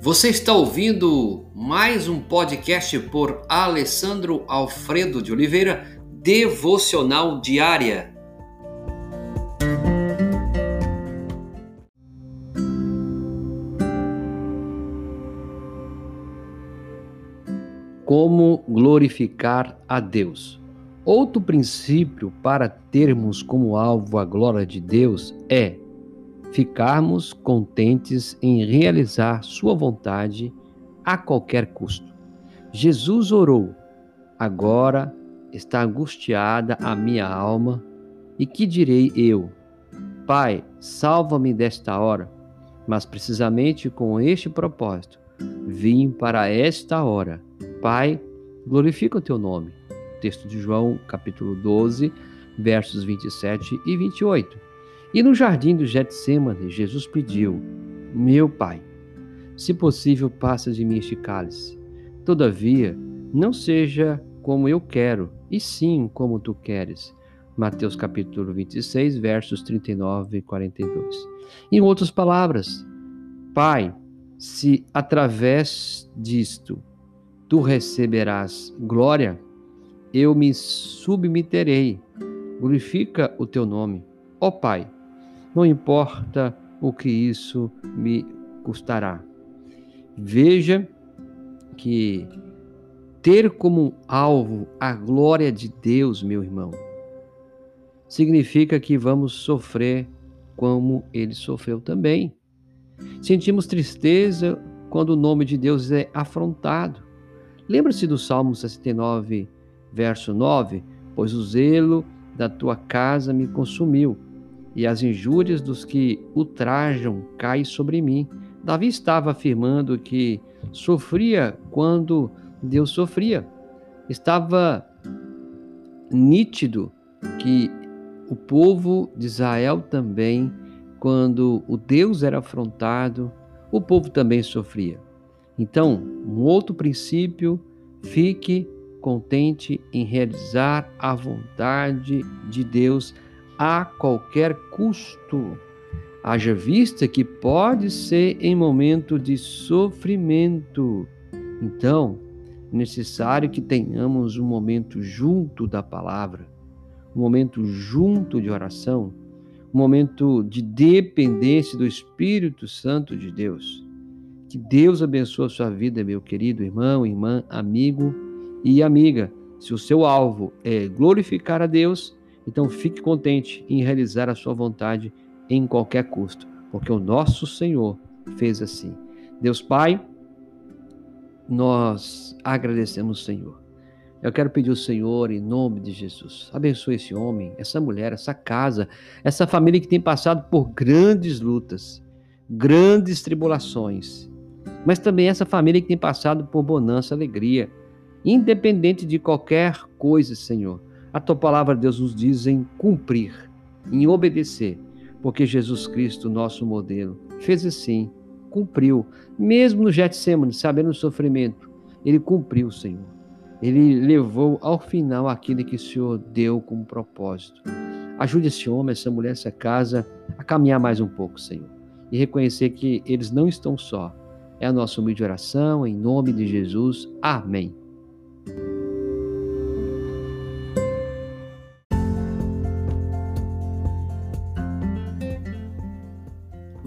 Você está ouvindo mais um podcast por Alessandro Alfredo de Oliveira, Devocional Diária. Como glorificar a Deus? Outro princípio para termos como alvo a glória de Deus é ficarmos contentes em realizar Sua vontade a qualquer custo. Jesus orou, agora está angustiada a minha alma, e que direi eu? Pai, salva-me desta hora. Mas precisamente com este propósito, vim para esta hora. Pai, glorifica o teu nome. Texto de João, capítulo 12, versos 27 e 28. E no jardim do Getsemane, Jesus pediu: Meu Pai, se possível, passa de mim este cálice. Todavia, não seja como eu quero, e sim como tu queres. Mateus capítulo 26, versos 39 e 42. Em outras palavras, Pai, se através disto tu receberás glória, eu me submeterei. Glorifica o teu nome. Ó Pai, não importa o que isso me custará. Veja que ter como alvo a glória de Deus, meu irmão, significa que vamos sofrer como ele sofreu também. Sentimos tristeza quando o nome de Deus é afrontado. Lembra-se do Salmo 69, verso 9? Pois o zelo da tua casa me consumiu e as injúrias dos que ultrajam caem sobre mim. Davi estava afirmando que sofria quando Deus sofria. Estava nítido que o povo de Israel também, quando o Deus era afrontado, o povo também sofria. Então, um outro princípio, fique contente em realizar a vontade de Deus a qualquer custo. Haja vista que pode ser em momento de sofrimento. Então, é necessário que tenhamos um momento junto da palavra, um momento junto de oração, um momento de dependência do Espírito Santo de Deus. Que Deus abençoe a sua vida, meu querido irmão, irmã, amigo e amiga. Se o seu alvo é glorificar a Deus, então fique contente em realizar a sua vontade em qualquer custo, porque o nosso Senhor fez assim. Deus Pai, nós agradecemos, Senhor. Eu quero pedir ao Senhor, em nome de Jesus, abençoe esse homem, essa mulher, essa casa, essa família que tem passado por grandes lutas, grandes tribulações, mas também essa família que tem passado por bonança, alegria, independente de qualquer coisa, Senhor. A tua palavra, Deus, nos diz em cumprir, em obedecer, porque Jesus Cristo, nosso modelo, fez assim, cumpriu, mesmo no Getsemane, sabendo o sofrimento, ele cumpriu, Senhor. Ele levou ao final aquilo que o Senhor deu como propósito. Ajude esse homem, essa mulher, essa casa a caminhar mais um pouco, Senhor, e reconhecer que eles não estão só. É a nossa humilde oração, em nome de Jesus. Amém.